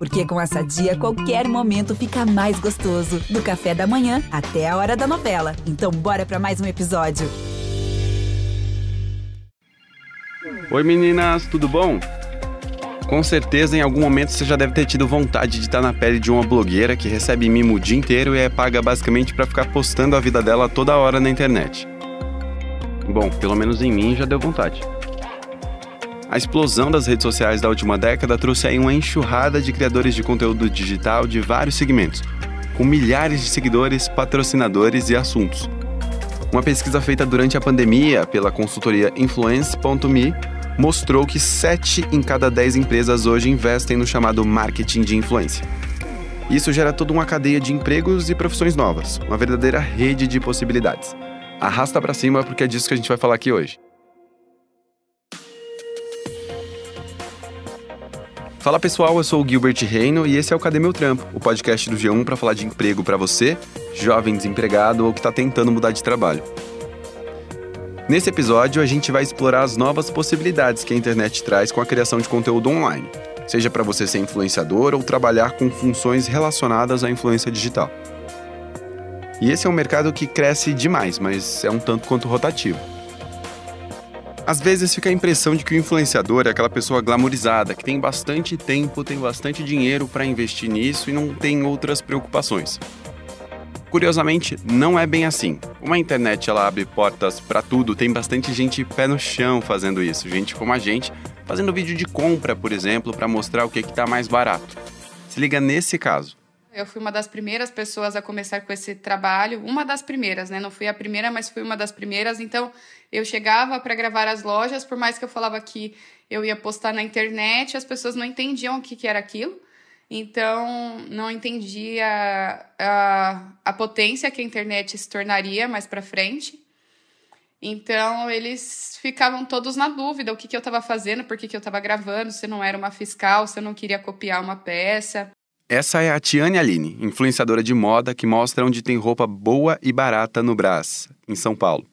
Porque com essa dia, qualquer momento fica mais gostoso. Do café da manhã até a hora da novela. Então, bora para mais um episódio. Oi meninas, tudo bom? Com certeza, em algum momento você já deve ter tido vontade de estar na pele de uma blogueira que recebe mimo o dia inteiro e é paga basicamente para ficar postando a vida dela toda hora na internet. Bom, pelo menos em mim já deu vontade. A explosão das redes sociais da última década trouxe aí uma enxurrada de criadores de conteúdo digital de vários segmentos, com milhares de seguidores, patrocinadores e assuntos. Uma pesquisa feita durante a pandemia pela consultoria Influence.me mostrou que 7 em cada 10 empresas hoje investem no chamado marketing de influência. Isso gera toda uma cadeia de empregos e profissões novas, uma verdadeira rede de possibilidades. Arrasta para cima porque é disso que a gente vai falar aqui hoje. Fala pessoal, eu sou o Gilbert Reino e esse é o Cadê Meu Trampo, o podcast do G1 para falar de emprego para você, jovem desempregado ou que está tentando mudar de trabalho. Nesse episódio, a gente vai explorar as novas possibilidades que a internet traz com a criação de conteúdo online, seja para você ser influenciador ou trabalhar com funções relacionadas à influência digital. E esse é um mercado que cresce demais, mas é um tanto quanto rotativo. Às vezes fica a impressão de que o influenciador é aquela pessoa glamorizada, que tem bastante tempo, tem bastante dinheiro para investir nisso e não tem outras preocupações. Curiosamente, não é bem assim. Como a internet ela abre portas para tudo, tem bastante gente pé no chão fazendo isso, gente como a gente, fazendo vídeo de compra, por exemplo, para mostrar o que está mais barato. Se liga nesse caso. Eu fui uma das primeiras pessoas a começar com esse trabalho, uma das primeiras, né? Não fui a primeira, mas fui uma das primeiras. Então, eu chegava para gravar as lojas, por mais que eu falava que eu ia postar na internet, as pessoas não entendiam o que, que era aquilo. Então, não entendia a, a potência que a internet se tornaria mais para frente. Então, eles ficavam todos na dúvida o que, que eu estava fazendo, por que, que eu estava gravando, se não era uma fiscal, se eu não queria copiar uma peça. Essa é a Tiane Aline, influenciadora de moda que mostra onde tem roupa boa e barata no Brás, em São Paulo.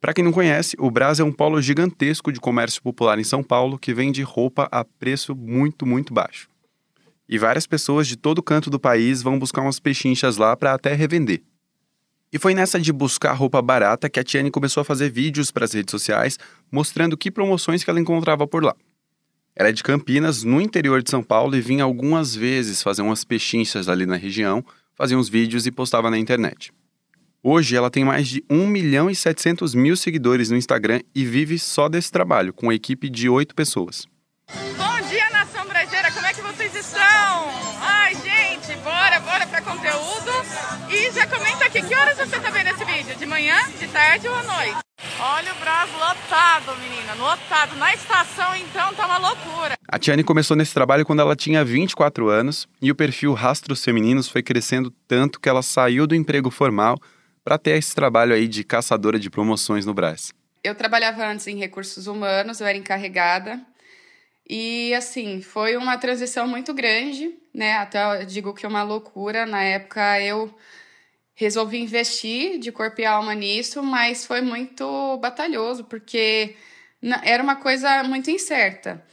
Para quem não conhece, o Brás é um polo gigantesco de comércio popular em São Paulo que vende roupa a preço muito, muito baixo. E várias pessoas de todo canto do país vão buscar umas pechinchas lá para até revender. E foi nessa de buscar roupa barata que a Tiane começou a fazer vídeos para as redes sociais mostrando que promoções que ela encontrava por lá. Ela é de Campinas, no interior de São Paulo, e vinha algumas vezes fazer umas pechinchas ali na região, fazia uns vídeos e postava na internet. Hoje ela tem mais de 1 milhão e 700 mil seguidores no Instagram e vive só desse trabalho, com uma equipe de 8 pessoas. Bom dia, nação brasileira! Como é que vocês estão? Ai, gente, bora, bora para conteúdo. E já comenta aqui, que horas você está vendo esse vídeo? De manhã, de tarde ou à noite? Olha o Brás lotado, menina, lotado. Na estação, então, tá uma loucura. A Tiane começou nesse trabalho quando ela tinha 24 anos e o perfil Rastros Femininos foi crescendo tanto que ela saiu do emprego formal para ter esse trabalho aí de caçadora de promoções no Brás? Eu trabalhava antes em recursos humanos, eu era encarregada. E assim, foi uma transição muito grande, né? Até eu digo que é uma loucura. Na época eu resolvi investir de corpo e alma nisso, mas foi muito batalhoso, porque era uma coisa muito incerta.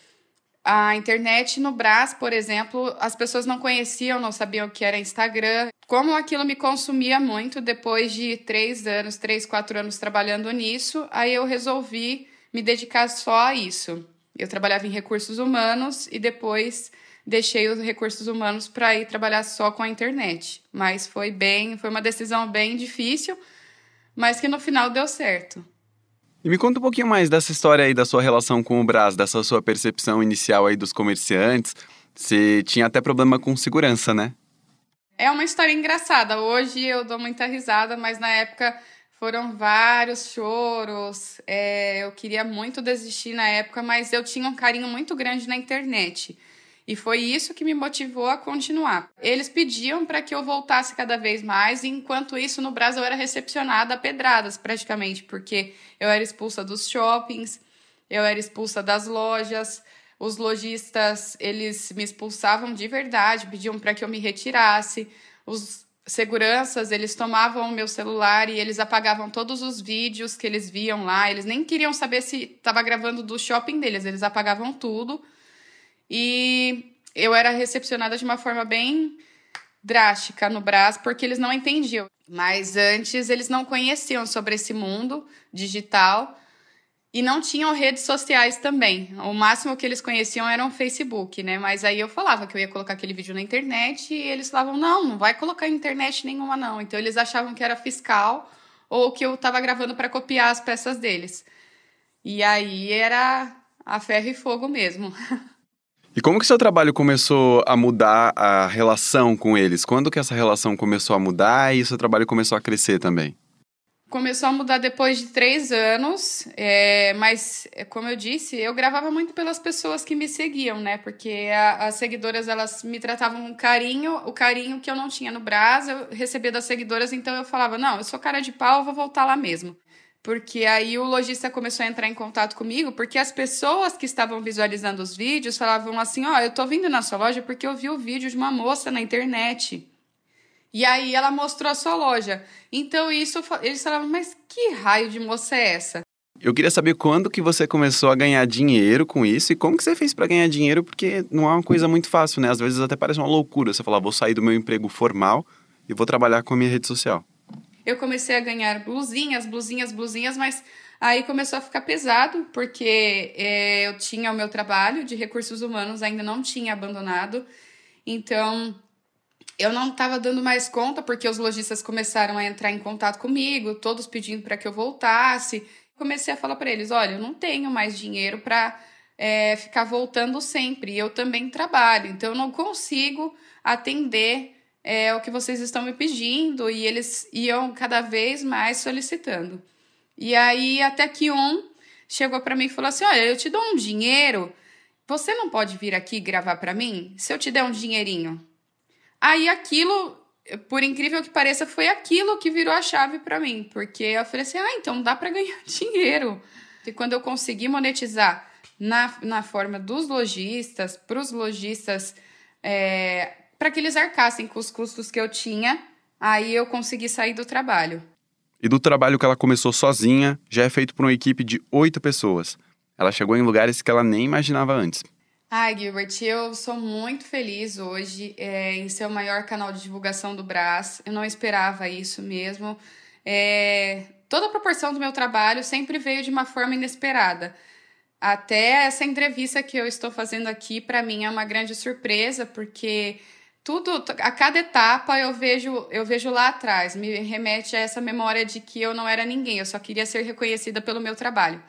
A internet no Brás, por exemplo, as pessoas não conheciam, não sabiam o que era Instagram. Como aquilo me consumia muito, depois de três anos, três, quatro anos trabalhando nisso, aí eu resolvi me dedicar só a isso. Eu trabalhava em recursos humanos e depois deixei os recursos humanos para ir trabalhar só com a internet. Mas foi bem, foi uma decisão bem difícil, mas que no final deu certo. E me conta um pouquinho mais dessa história aí da sua relação com o Brás, dessa sua percepção inicial aí dos comerciantes. Você tinha até problema com segurança, né? É uma história engraçada. Hoje eu dou muita risada, mas na época foram vários choros. É, eu queria muito desistir na época, mas eu tinha um carinho muito grande na internet. E foi isso que me motivou a continuar. Eles pediam para que eu voltasse cada vez mais, e enquanto isso, no Brasil, eu era recepcionada a pedradas, praticamente, porque eu era expulsa dos shoppings, eu era expulsa das lojas, os lojistas, eles me expulsavam de verdade, pediam para que eu me retirasse. Os seguranças, eles tomavam o meu celular e eles apagavam todos os vídeos que eles viam lá. Eles nem queriam saber se estava gravando do shopping deles, eles apagavam tudo. E eu era recepcionada de uma forma bem drástica no Brás, porque eles não entendiam. Mas antes eles não conheciam sobre esse mundo digital e não tinham redes sociais também. O máximo que eles conheciam era o Facebook, né? Mas aí eu falava que eu ia colocar aquele vídeo na internet e eles falavam: não, não vai colocar internet nenhuma, não. Então eles achavam que era fiscal ou que eu estava gravando para copiar as peças deles. E aí era a ferro e fogo mesmo. E como que seu trabalho começou a mudar a relação com eles? Quando que essa relação começou a mudar e seu trabalho começou a crescer também? Começou a mudar depois de três anos, é, mas como eu disse, eu gravava muito pelas pessoas que me seguiam, né? Porque a, as seguidoras elas me tratavam com carinho, o carinho que eu não tinha no Brasil, eu recebia das seguidoras, então eu falava: não, eu sou cara de pau, vou voltar lá mesmo porque aí o lojista começou a entrar em contato comigo, porque as pessoas que estavam visualizando os vídeos falavam assim: Ó, oh, eu tô vindo na sua loja porque eu vi o vídeo de uma moça na internet. E aí ela mostrou a sua loja. Então isso eles falavam: "Mas que raio de moça é essa?" Eu queria saber quando que você começou a ganhar dinheiro com isso e como que você fez para ganhar dinheiro, porque não é uma coisa muito fácil, né? Às vezes até parece uma loucura você falar: "Vou sair do meu emprego formal e vou trabalhar com a minha rede social" eu comecei a ganhar blusinhas, blusinhas, blusinhas, mas aí começou a ficar pesado, porque é, eu tinha o meu trabalho de recursos humanos, ainda não tinha abandonado, então eu não estava dando mais conta, porque os lojistas começaram a entrar em contato comigo, todos pedindo para que eu voltasse. Comecei a falar para eles: olha, eu não tenho mais dinheiro para é, ficar voltando sempre, eu também trabalho, então eu não consigo atender é o que vocês estão me pedindo, e eles iam cada vez mais solicitando. E aí, até que um chegou para mim e falou assim: Olha, eu te dou um dinheiro, você não pode vir aqui gravar para mim? Se eu te der um dinheirinho. Aí aquilo, por incrível que pareça, foi aquilo que virou a chave para mim, porque eu falei assim: Ah, então dá para ganhar dinheiro. E quando eu consegui monetizar na, na forma dos lojistas, para os lojistas. É, para que eles arcassem com os custos que eu tinha. Aí eu consegui sair do trabalho. E do trabalho que ela começou sozinha, já é feito por uma equipe de oito pessoas. Ela chegou em lugares que ela nem imaginava antes. Ai, Gilbert, eu sou muito feliz hoje é, em ser o maior canal de divulgação do Brás. Eu não esperava isso mesmo. É, toda a proporção do meu trabalho sempre veio de uma forma inesperada. Até essa entrevista que eu estou fazendo aqui, para mim, é uma grande surpresa, porque tudo, a cada etapa eu vejo, eu vejo lá atrás, me remete a essa memória de que eu não era ninguém, eu só queria ser reconhecida pelo meu trabalho.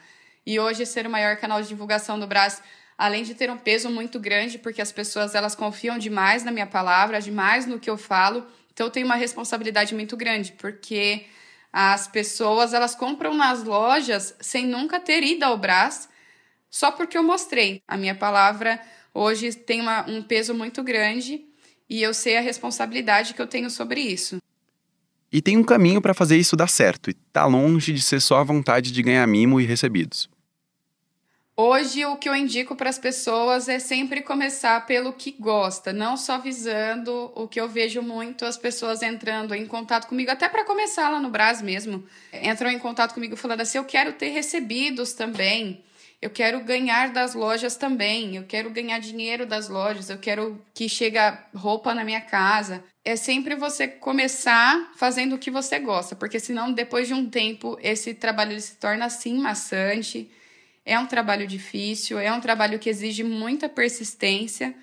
E hoje ser o maior canal de divulgação do Brás, além de ter um peso muito grande, porque as pessoas elas confiam demais na minha palavra, demais no que eu falo, então eu tenho uma responsabilidade muito grande, porque as pessoas elas compram nas lojas sem nunca ter ido ao Brás, só porque eu mostrei. A minha palavra hoje tem uma, um peso muito grande e eu sei a responsabilidade que eu tenho sobre isso. E tem um caminho para fazer isso dar certo, e tá longe de ser só a vontade de ganhar mimo e recebidos. Hoje, o que eu indico para as pessoas é sempre começar pelo que gosta, não só visando o que eu vejo muito as pessoas entrando em contato comigo, até para começar lá no Brás mesmo. Entram em contato comigo falando assim: eu quero ter recebidos também. Eu quero ganhar das lojas também, eu quero ganhar dinheiro das lojas, eu quero que chegue roupa na minha casa. É sempre você começar fazendo o que você gosta, porque senão depois de um tempo esse trabalho se torna assim maçante. É um trabalho difícil, é um trabalho que exige muita persistência.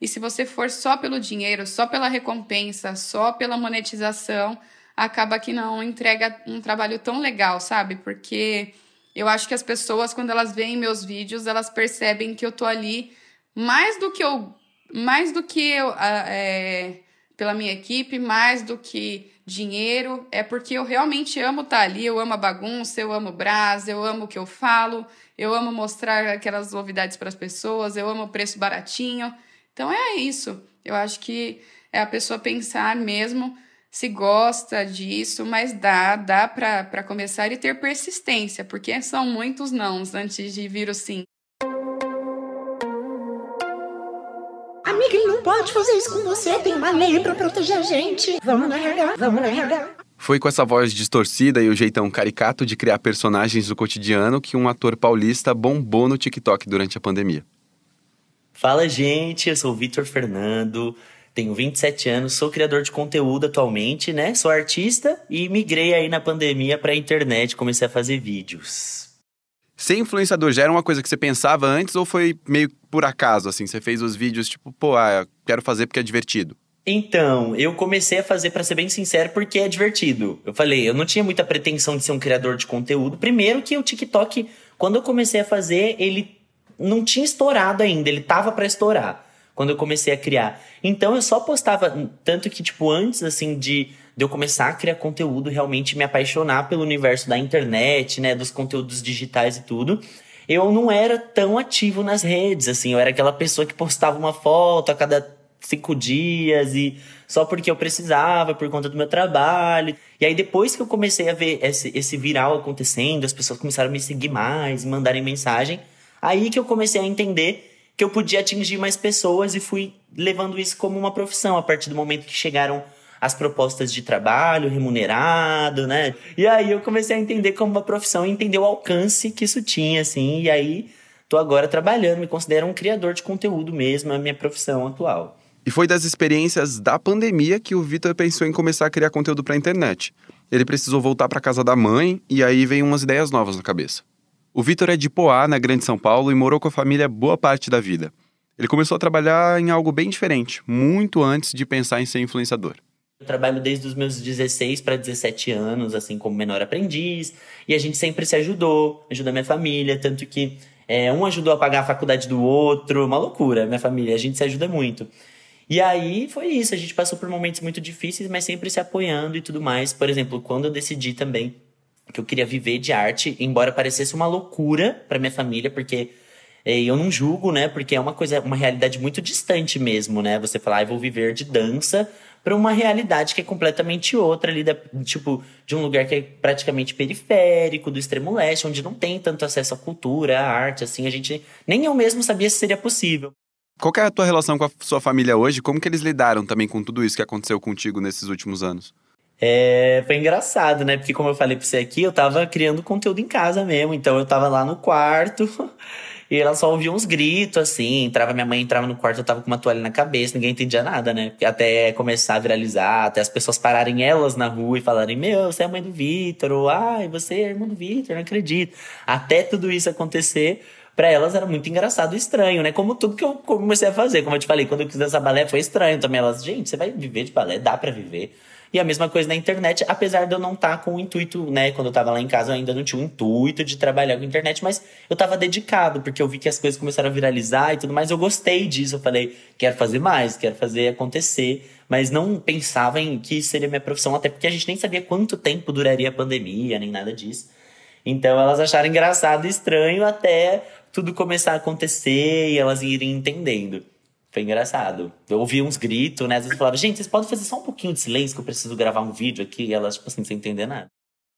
E se você for só pelo dinheiro, só pela recompensa, só pela monetização, acaba que não entrega um trabalho tão legal, sabe? Porque eu acho que as pessoas, quando elas veem meus vídeos, elas percebem que eu tô ali mais do que eu. Mais do que eu. É, pela minha equipe, mais do que dinheiro, é porque eu realmente amo estar tá ali, eu amo a bagunça, eu amo o brás, eu amo o que eu falo, eu amo mostrar aquelas novidades para as pessoas, eu amo o preço baratinho. Então é isso. Eu acho que é a pessoa pensar mesmo se gosta disso, mas dá, dá para começar e ter persistência, porque são muitos nãos antes de vir o sim. Amiga, ele não pode fazer isso com você, tem uma lei para proteger a gente. Vamos na RH, vamos na RH. Foi com essa voz distorcida e o jeitão caricato de criar personagens do cotidiano que um ator paulista bombou no TikTok durante a pandemia. Fala, gente, eu sou o Vitor Fernando, tenho 27 anos, sou criador de conteúdo atualmente, né? Sou artista e migrei aí na pandemia para a internet, comecei a fazer vídeos. Ser influenciador já era uma coisa que você pensava antes ou foi meio por acaso, assim? Você fez os vídeos tipo, pô, ah, quero fazer porque é divertido? Então, eu comecei a fazer, para ser bem sincero, porque é divertido. Eu falei, eu não tinha muita pretensão de ser um criador de conteúdo. Primeiro que o TikTok, quando eu comecei a fazer, ele não tinha estourado ainda, ele tava para estourar quando eu comecei a criar. Então eu só postava, tanto que, tipo, antes, assim, de, de eu começar a criar conteúdo, realmente me apaixonar pelo universo da internet, né, dos conteúdos digitais e tudo, eu não era tão ativo nas redes, assim, eu era aquela pessoa que postava uma foto a cada cinco dias e só porque eu precisava, por conta do meu trabalho. E aí, depois que eu comecei a ver esse, esse viral acontecendo, as pessoas começaram a me seguir mais, mandarem mensagem, aí que eu comecei a entender que eu podia atingir mais pessoas e fui levando isso como uma profissão a partir do momento que chegaram as propostas de trabalho remunerado, né? E aí eu comecei a entender como uma profissão entender o alcance que isso tinha, assim, e aí tô agora trabalhando, me considero um criador de conteúdo mesmo, é a minha profissão atual. E foi das experiências da pandemia que o Vitor pensou em começar a criar conteúdo para a internet. Ele precisou voltar para casa da mãe e aí veio umas ideias novas na cabeça. O Vitor é de Poá, na Grande São Paulo, e morou com a família boa parte da vida. Ele começou a trabalhar em algo bem diferente, muito antes de pensar em ser influenciador. Eu trabalho desde os meus 16 para 17 anos, assim, como menor aprendiz, e a gente sempre se ajudou, ajudou a minha família, tanto que é, um ajudou a pagar a faculdade do outro, uma loucura, minha família, a gente se ajuda muito. E aí foi isso, a gente passou por momentos muito difíceis, mas sempre se apoiando e tudo mais. Por exemplo, quando eu decidi também que eu queria viver de arte, embora parecesse uma loucura para minha família, porque é, eu não julgo, né? Porque é uma coisa, uma realidade muito distante mesmo, né? Você falar, ah, vou viver de dança para uma realidade que é completamente outra ali, da, tipo, de um lugar que é praticamente periférico, do extremo leste, onde não tem tanto acesso à cultura, à arte, assim, a gente nem eu mesmo sabia se seria possível. Qual é a tua relação com a sua família hoje? Como que eles lidaram também com tudo isso que aconteceu contigo nesses últimos anos? É, foi engraçado, né? Porque como eu falei pra você aqui, eu tava criando conteúdo em casa mesmo. Então eu tava lá no quarto e ela só ouvia uns gritos, assim. Entrava, minha mãe entrava no quarto, eu tava com uma toalha na cabeça, ninguém entendia nada, né? Até começar a viralizar, até as pessoas pararem elas na rua e falarem: Meu, você é a mãe do Vitor, ou ai, você é irmã do Vitor, não acredito. Até tudo isso acontecer para elas era muito engraçado e estranho, né? Como tudo que eu comecei a fazer. Como eu te falei, quando eu quis dançar balé foi estranho também. Elas, gente, você vai viver de balé? Dá para viver. E a mesma coisa na internet, apesar de eu não estar tá com o intuito, né? Quando eu tava lá em casa, eu ainda não tinha o intuito de trabalhar com internet, mas eu tava dedicado, porque eu vi que as coisas começaram a viralizar e tudo mais. Eu gostei disso. Eu falei, quero fazer mais, quero fazer acontecer. Mas não pensava em que seria minha profissão, até porque a gente nem sabia quanto tempo duraria a pandemia, nem nada disso. Então elas acharam engraçado e estranho até tudo começar a acontecer e elas irem entendendo. Foi engraçado. Eu ouvi uns gritos, né? Às vezes eu falava, gente, vocês podem fazer só um pouquinho de silêncio que eu preciso gravar um vídeo aqui. E elas, tipo assim, sem entender nada.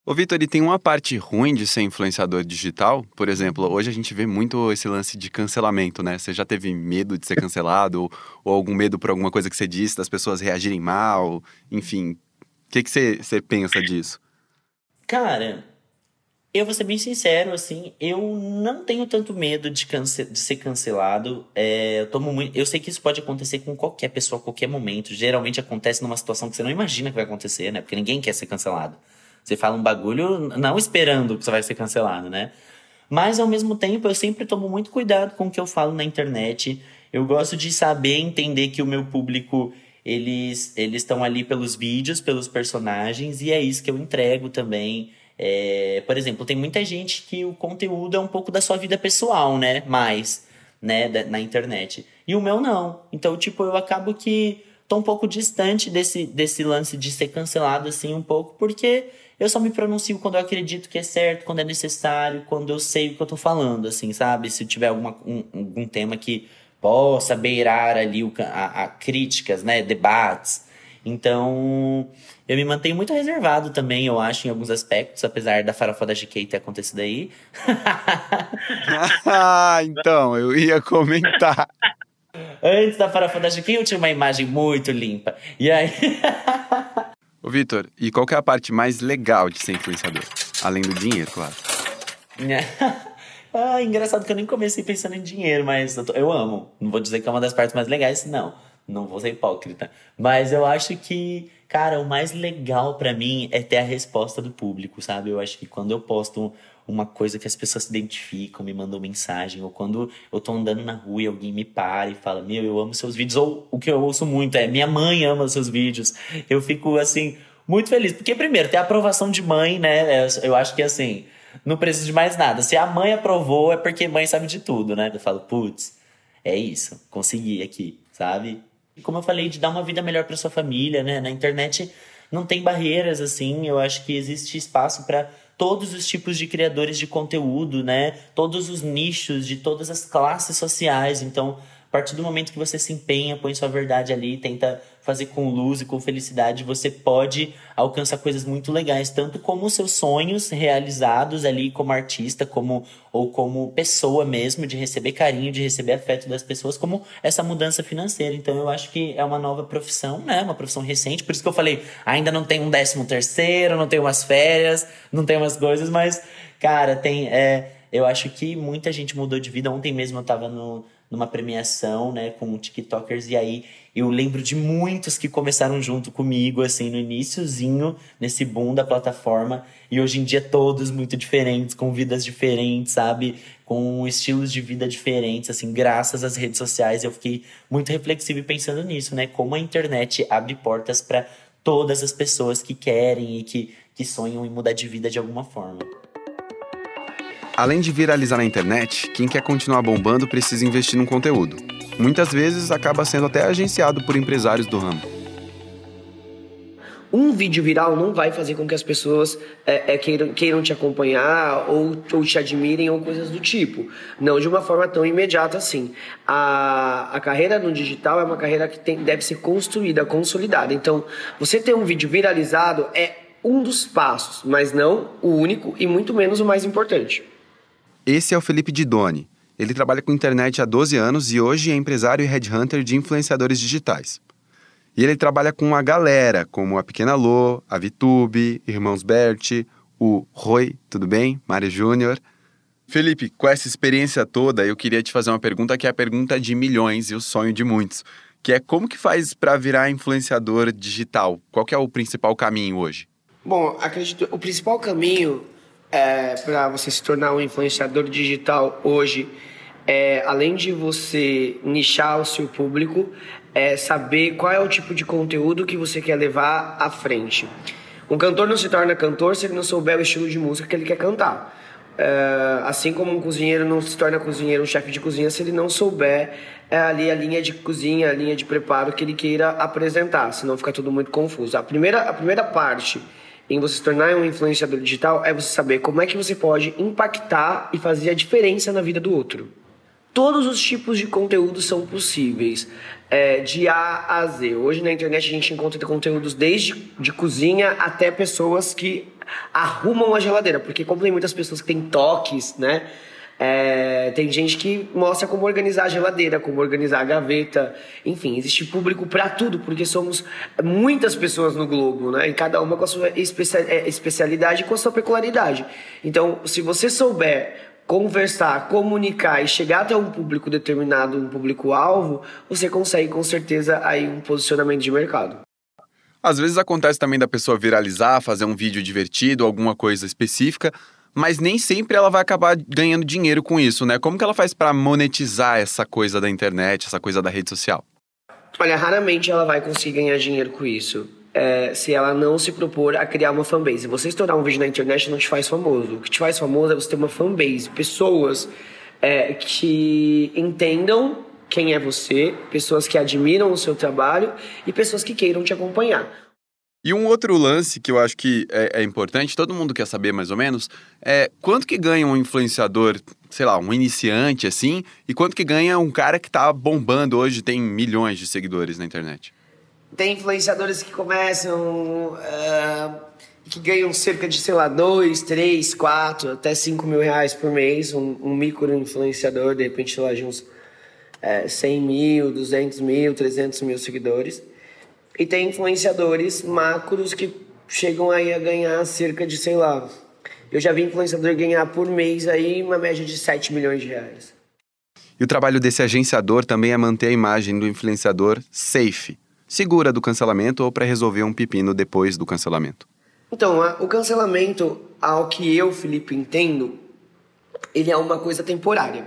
Ô, Vitor, e tem uma parte ruim de ser influenciador digital? Por exemplo, hoje a gente vê muito esse lance de cancelamento, né? Você já teve medo de ser cancelado? ou, ou, algum medo por alguma coisa que você disse, das pessoas reagirem mal? Enfim, o que, que você, você pensa disso? Cara, eu vou ser bem sincero, assim, eu não tenho tanto medo de, cance de ser cancelado. É, eu, tomo muito, eu sei que isso pode acontecer com qualquer pessoa, a qualquer momento. Geralmente acontece numa situação que você não imagina que vai acontecer, né? Porque ninguém quer ser cancelado. Você fala um bagulho não esperando que você vai ser cancelado, né? Mas ao mesmo tempo, eu sempre tomo muito cuidado com o que eu falo na internet. Eu gosto de saber entender que o meu público eles eles estão ali pelos vídeos, pelos personagens e é isso que eu entrego também. É, por exemplo, tem muita gente que o conteúdo é um pouco da sua vida pessoal, né? Mais, né? Da, na internet. E o meu não. Então, tipo, eu acabo que tô um pouco distante desse, desse lance de ser cancelado, assim, um pouco, porque eu só me pronuncio quando eu acredito que é certo, quando é necessário, quando eu sei o que eu tô falando, assim, sabe? Se tiver alguma, um, algum tema que possa beirar ali o, a, a críticas, né? Debates. Então, eu me mantenho muito reservado também, eu acho, em alguns aspectos, apesar da farofa da GK ter acontecido aí. ah, então, eu ia comentar. Antes da farofa da GK, eu tinha uma imagem muito limpa. E aí. Ô, Vitor, e qual é a parte mais legal de ser influenciador? Além do dinheiro, claro. Ah, engraçado que eu nem comecei pensando em dinheiro, mas eu, tô, eu amo. Não vou dizer que é uma das partes mais legais, não. Não vou ser hipócrita. Mas eu acho que, cara, o mais legal para mim é ter a resposta do público, sabe? Eu acho que quando eu posto uma coisa que as pessoas se identificam, me mandam mensagem, ou quando eu tô andando na rua e alguém me para e fala, meu, eu amo seus vídeos, ou o que eu ouço muito é, minha mãe ama seus vídeos. Eu fico, assim, muito feliz. Porque, primeiro, tem a aprovação de mãe, né? Eu acho que, assim, não precisa de mais nada. Se a mãe aprovou, é porque mãe sabe de tudo, né? Eu falo, putz, é isso, consegui aqui, sabe? Como eu falei, de dar uma vida melhor para sua família, né? Na internet não tem barreiras assim, eu acho que existe espaço para todos os tipos de criadores de conteúdo, né? Todos os nichos de todas as classes sociais. Então, a partir do momento que você se empenha, põe sua verdade ali, tenta fazer com luz e com felicidade, você pode alcançar coisas muito legais, tanto como os seus sonhos realizados ali como artista, como ou como pessoa mesmo, de receber carinho, de receber afeto das pessoas, como essa mudança financeira. Então eu acho que é uma nova profissão, né? Uma profissão recente, por isso que eu falei, ainda não tem um décimo terceiro, não tem umas férias, não tem umas coisas, mas cara, tem é, eu acho que muita gente mudou de vida. Ontem mesmo eu tava no numa premiação, né, com TikTokers, e aí eu lembro de muitos que começaram junto comigo, assim, no iníciozinho, nesse boom da plataforma, e hoje em dia todos muito diferentes, com vidas diferentes, sabe? Com estilos de vida diferentes, assim, graças às redes sociais, eu fiquei muito reflexivo e pensando nisso, né? Como a internet abre portas para todas as pessoas que querem e que, que sonham em mudar de vida de alguma forma. Além de viralizar na internet, quem quer continuar bombando precisa investir no conteúdo. Muitas vezes acaba sendo até agenciado por empresários do ramo. Um vídeo viral não vai fazer com que as pessoas é, é, queiram, queiram te acompanhar ou, ou te admirem ou coisas do tipo. Não de uma forma tão imediata assim. A, a carreira no digital é uma carreira que tem, deve ser construída, consolidada. Então, você ter um vídeo viralizado é um dos passos, mas não o único e muito menos o mais importante. Esse é o Felipe Didoni. Ele trabalha com internet há 12 anos e hoje é empresário e headhunter de influenciadores digitais. E ele trabalha com uma galera, como a Pequena Lô, a Vitube, Irmãos Bert, o Roy, tudo bem? Mário Júnior. Felipe, com essa experiência toda, eu queria te fazer uma pergunta que é a pergunta de milhões e o sonho de muitos, que é como que faz para virar influenciador digital? Qual é o principal caminho hoje? Bom, acredito, o principal caminho é, para você se tornar um influenciador digital hoje, é, além de você nichar o seu público, é saber qual é o tipo de conteúdo que você quer levar à frente. Um cantor não se torna cantor se ele não souber o estilo de música que ele quer cantar. É, assim como um cozinheiro não se torna cozinheiro, um chefe de cozinha, se ele não souber é, ali a linha de cozinha, a linha de preparo que ele queira apresentar, senão fica tudo muito confuso. A primeira, a primeira parte em você se tornar um influenciador digital é você saber como é que você pode impactar e fazer a diferença na vida do outro. Todos os tipos de conteúdo são possíveis, é, de A a Z. Hoje na internet a gente encontra conteúdos desde de cozinha até pessoas que arrumam a geladeira, porque como tem muitas pessoas que têm toques, né? É, tem gente que mostra como organizar a geladeira, como organizar a gaveta, enfim, existe público para tudo, porque somos muitas pessoas no globo, né? E cada uma com a sua é, especialidade e com a sua peculiaridade. Então, se você souber conversar, comunicar e chegar até um público determinado, um público-alvo, você consegue com certeza aí um posicionamento de mercado. Às vezes acontece também da pessoa viralizar, fazer um vídeo divertido, alguma coisa específica, mas nem sempre ela vai acabar ganhando dinheiro com isso, né? Como que ela faz para monetizar essa coisa da internet, essa coisa da rede social? Olha, raramente ela vai conseguir ganhar dinheiro com isso. É, se ela não se propor a criar uma fanbase. Você estourar um vídeo na internet não te faz famoso. O que te faz famoso é você ter uma fanbase. Pessoas é, que entendam quem é você, pessoas que admiram o seu trabalho e pessoas que queiram te acompanhar. E um outro lance que eu acho que é, é, importante, todo mundo quer saber mais ou menos, é quanto que ganha um influenciador, sei lá, um iniciante assim, e quanto que ganha um cara que tá bombando hoje, tem milhões de seguidores na internet? Tem influenciadores que começam. Uh, que ganham cerca de, sei lá, 2, 3, 4, até 5 mil reais por mês. Um, um micro influenciador, de repente, lá de uns é, 100 mil, 200 mil, 300 mil seguidores. E tem influenciadores macros que chegam aí a ganhar cerca de, sei lá, Eu já vi influenciador ganhar por mês aí uma média de 7 milhões de reais. E o trabalho desse agenciador também é manter a imagem do influenciador safe, segura do cancelamento ou para resolver um pepino depois do cancelamento. Então, o cancelamento, ao que eu, Felipe, entendo, ele é uma coisa temporária.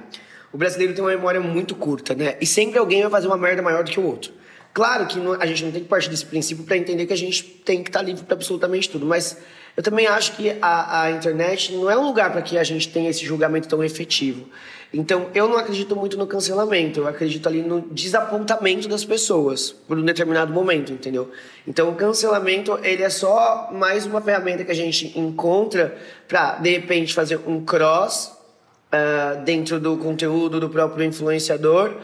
O brasileiro tem uma memória muito curta, né? E sempre alguém vai fazer uma merda maior do que o outro. Claro que não, a gente não tem que partir desse princípio para entender que a gente tem que estar tá livre para absolutamente tudo, mas eu também acho que a, a internet não é um lugar para que a gente tenha esse julgamento tão efetivo. Então, eu não acredito muito no cancelamento, eu acredito ali no desapontamento das pessoas por um determinado momento, entendeu? Então, o cancelamento, ele é só mais uma ferramenta que a gente encontra para, de repente, fazer um cross uh, dentro do conteúdo do próprio influenciador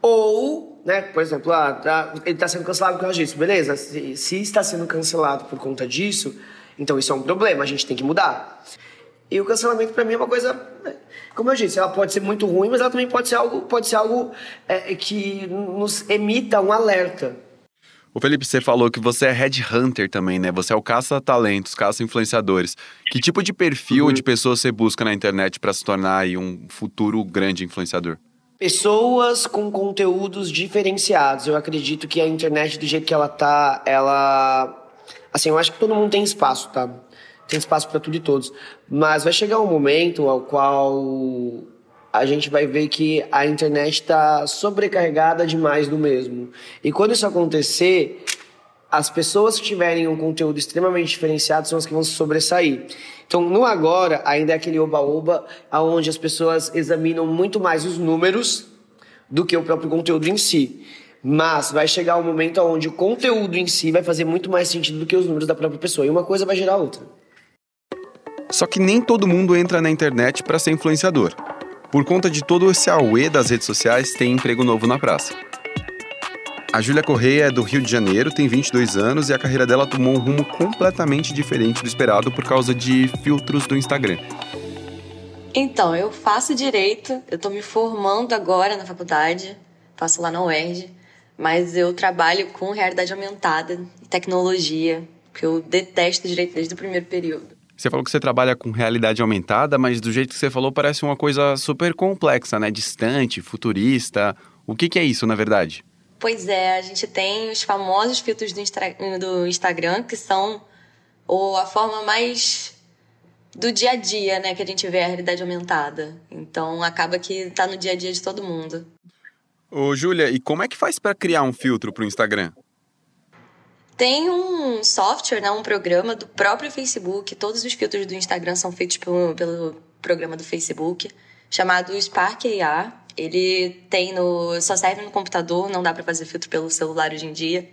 ou, né, por exemplo, ah, tá, ele está sendo cancelado por causa disso, beleza? Se, se está sendo cancelado por conta disso, então isso é um problema, a gente tem que mudar. E o cancelamento para mim é uma coisa, né, como eu disse, ela pode ser muito ruim, mas ela também pode ser algo, pode ser algo é, que nos emita um alerta. O Felipe, você falou que você é headhunter também, né? Você é o caça-talentos, caça-influenciadores. Que tipo de perfil uhum. de pessoa você busca na internet para se tornar aí um futuro grande influenciador? Pessoas com conteúdos diferenciados. Eu acredito que a internet, do jeito que ela tá, ela. Assim, eu acho que todo mundo tem espaço, tá? tem espaço para tudo e todos. Mas vai chegar um momento ao qual a gente vai ver que a internet está sobrecarregada demais do mesmo. E quando isso acontecer, as pessoas que tiverem um conteúdo extremamente diferenciado são as que vão se sobressair. Então, no agora, ainda é aquele oba-oba, onde as pessoas examinam muito mais os números do que o próprio conteúdo em si. Mas vai chegar um momento onde o conteúdo em si vai fazer muito mais sentido do que os números da própria pessoa. E uma coisa vai gerar outra. Só que nem todo mundo entra na internet para ser influenciador. Por conta de todo esse auê das redes sociais, tem emprego novo na praça. A Júlia Correia é do Rio de Janeiro, tem 22 anos e a carreira dela tomou um rumo completamente diferente do esperado por causa de filtros do Instagram. Então, eu faço direito, eu tô me formando agora na faculdade, faço lá na UERJ, mas eu trabalho com realidade aumentada e tecnologia, que eu detesto direito desde o primeiro período. Você falou que você trabalha com realidade aumentada, mas do jeito que você falou parece uma coisa super complexa, né? Distante, futurista. O que, que é isso, na verdade? Pois é, a gente tem os famosos filtros do, do Instagram, que são ou a forma mais do dia a dia, né, que a gente vê a realidade aumentada. Então acaba que tá no dia a dia de todo mundo. Ô, Júlia, e como é que faz para criar um filtro pro Instagram? Tem um software, né, um programa do próprio Facebook. Todos os filtros do Instagram são feitos pelo, pelo programa do Facebook, chamado Spark AR. Ele tem no, só serve no computador, não dá para fazer filtro pelo celular hoje em dia.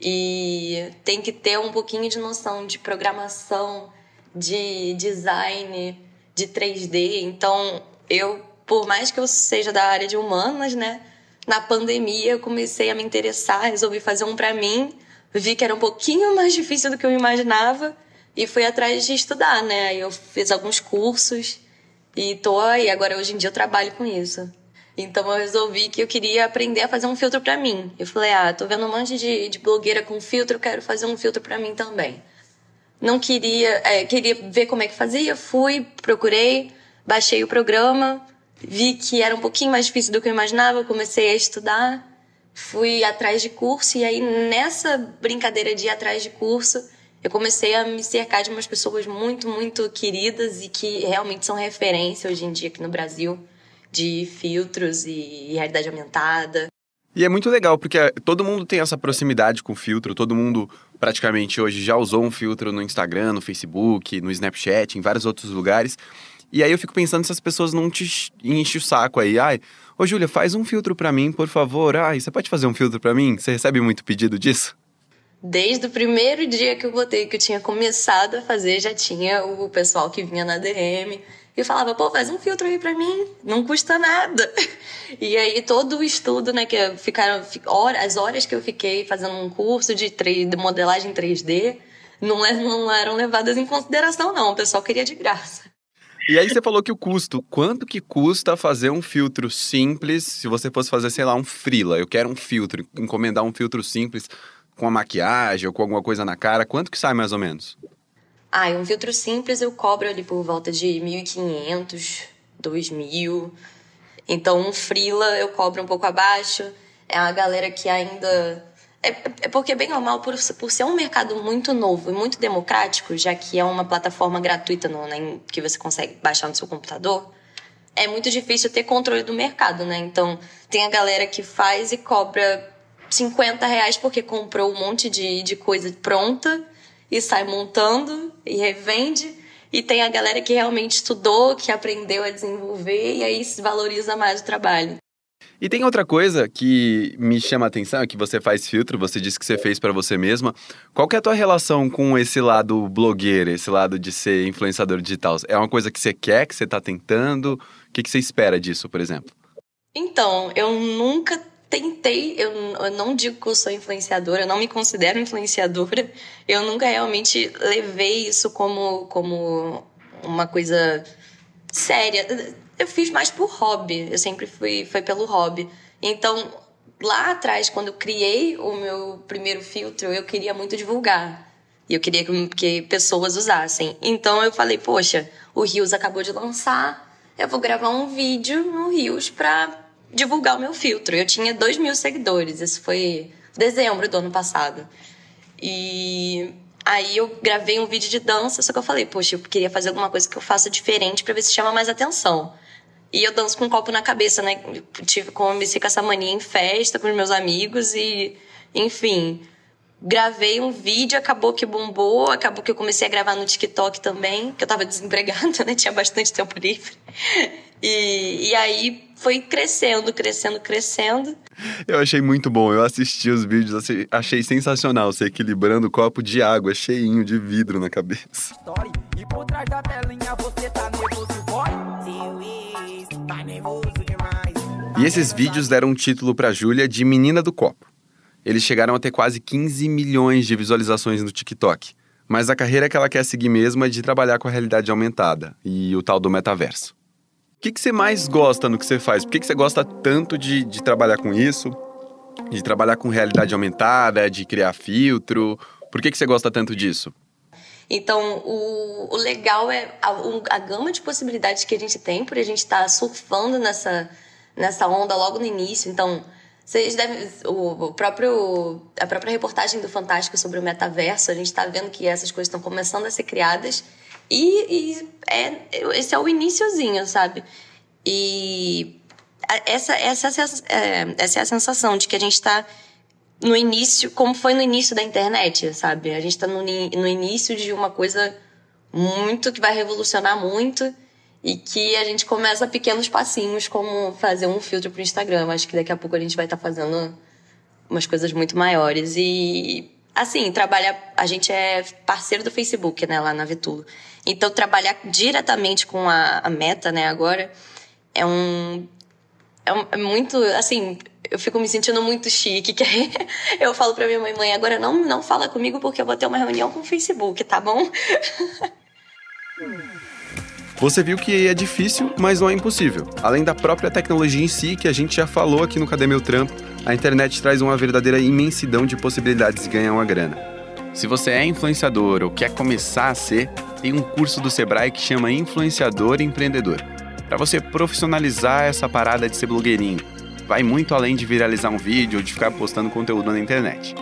E tem que ter um pouquinho de noção de programação, de design, de 3D. Então, eu, por mais que eu seja da área de humanas, né, na pandemia eu comecei a me interessar, resolvi fazer um para mim vi que era um pouquinho mais difícil do que eu imaginava e fui atrás de estudar, né? Eu fiz alguns cursos e tô aí. Agora, hoje em dia, eu trabalho com isso. Então, eu resolvi que eu queria aprender a fazer um filtro para mim. Eu falei, ah, tô vendo um monte de, de blogueira com filtro, quero fazer um filtro para mim também. Não queria, é, queria ver como é que fazia, fui, procurei, baixei o programa, vi que era um pouquinho mais difícil do que eu imaginava, comecei a estudar fui atrás de curso e aí nessa brincadeira de ir atrás de curso, eu comecei a me cercar de umas pessoas muito, muito queridas e que realmente são referência hoje em dia aqui no Brasil de filtros e realidade aumentada. E é muito legal, porque todo mundo tem essa proximidade com o filtro, todo mundo praticamente hoje já usou um filtro no Instagram, no Facebook, no Snapchat, em vários outros lugares. E aí eu fico pensando se as pessoas não te enchem o saco aí. Ai, ô Júlia, faz um filtro para mim, por favor. Ai, você pode fazer um filtro para mim? Você recebe muito pedido disso? Desde o primeiro dia que eu botei, que eu tinha começado a fazer, já tinha o pessoal que vinha na DM e falava, pô, faz um filtro aí pra mim, não custa nada. E aí todo o estudo, né, que ficaram, as horas que eu fiquei fazendo um curso de, 3, de modelagem 3D, não, é, não eram levadas em consideração, não. O pessoal queria de graça. E aí você falou que o custo, quanto que custa fazer um filtro simples, se você fosse fazer, sei lá, um frila, eu quero um filtro, encomendar um filtro simples com a maquiagem ou com alguma coisa na cara, quanto que sai mais ou menos? Ah, um filtro simples eu cobro ali por volta de 1.500, 2.000. Então, um freela eu cobro um pouco abaixo. É a galera que ainda é, é, porque, bem ou mal, por, por ser um mercado muito novo e muito democrático, já que é uma plataforma gratuita no, né, que você consegue baixar no seu computador, é muito difícil ter controle do mercado, né? Então, tem a galera que faz e cobra 50 reais porque comprou um monte de, de coisa pronta e sai montando e revende. E tem a galera que realmente estudou, que aprendeu a desenvolver e aí se valoriza mais o trabalho. E tem outra coisa que me chama a atenção, é que você faz filtro, você disse que você fez para você mesma. Qual que é a tua relação com esse lado blogueiro, esse lado de ser influenciador digital? É uma coisa que você quer, que você está tentando? O que, que você espera disso, por exemplo? Então, eu nunca tentei, eu, eu, não digo que eu sou influenciadora, eu não me considero influenciadora. Eu nunca realmente levei isso como, como uma coisa séria eu fiz mais por hobby. Eu sempre fui foi pelo hobby. Então, lá atrás, quando eu criei o meu primeiro filtro, eu queria muito divulgar. E eu queria que, que pessoas usassem. Então eu falei, poxa, o Rios acabou de lançar, eu vou gravar um vídeo no Rios pra divulgar o meu filtro. Eu tinha 2 mil seguidores, isso foi dezembro do ano passado. E aí eu gravei um vídeo de dança, só que eu falei, poxa, eu queria fazer alguma coisa que eu faça diferente para ver se chama mais atenção. E eu danço com um copo na cabeça, né? tive, comecei com essa mania em festa com os meus amigos e, enfim, gravei um vídeo, acabou que bombou, acabou que eu comecei a gravar no TikTok também, que eu tava desempregada, né? Tinha bastante tempo livre. E, e aí foi crescendo, crescendo, crescendo. Eu achei muito bom. Eu assisti os vídeos, achei sensacional você equilibrando o copo de água cheinho de vidro na cabeça. E por trás da telinha você tá nervoso, boy? E esses vídeos deram um título para Júlia de Menina do Copo. Eles chegaram a ter quase 15 milhões de visualizações no TikTok. Mas a carreira que ela quer seguir mesmo é de trabalhar com a realidade aumentada e o tal do metaverso. O que, que você mais gosta no que você faz? Por que, que você gosta tanto de, de trabalhar com isso? De trabalhar com realidade aumentada, de criar filtro? Por que, que você gosta tanto disso? Então, o, o legal é a, a, gama de possibilidades que a gente tem por a gente estar tá surfando nessa, nessa onda logo no início. Então, vocês devem. O, próprio, a própria reportagem do Fantástico sobre o metaverso, a gente está vendo que essas coisas estão começando a ser criadas. E, e é, esse é o iníciozinho, sabe? E essa, essa, essa, é, essa é a sensação de que a gente está no início, como foi no início da internet, sabe? A gente está no, no início de uma coisa muito que vai revolucionar muito e que a gente começa pequenos passinhos, como fazer um filtro para o Instagram. Acho que daqui a pouco a gente vai estar tá fazendo umas coisas muito maiores. E, assim, trabalhar. A gente é parceiro do Facebook, né, lá na Vetulo. Então, trabalhar diretamente com a, a Meta, né, agora, é um. É, um, é muito. Assim, eu fico me sentindo muito chique, que aí eu falo pra minha mãe, mãe, agora não, não fala comigo porque eu vou ter uma reunião com o Facebook, tá bom? Você viu que é difícil, mas não é impossível. Além da própria tecnologia em si, que a gente já falou aqui no Cadê Meu Trampo, a internet traz uma verdadeira imensidão de possibilidades de ganhar uma grana. Se você é influenciador ou quer começar a ser, tem um curso do Sebrae que chama Influenciador Empreendedor. Para você profissionalizar essa parada de ser blogueirinho. Vai muito além de viralizar um vídeo ou de ficar postando conteúdo na internet.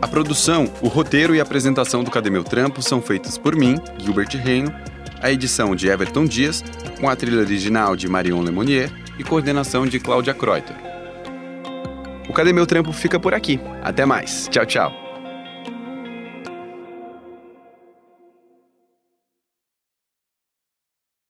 A produção, o roteiro e a apresentação do Cadê Meu Trampo são feitas por mim, Gilbert Reino, a edição de Everton Dias, com a trilha original de Marion Lemonnier e coordenação de Cláudia Kreuter. O Cadê Meu Trampo fica por aqui. Até mais. Tchau, tchau.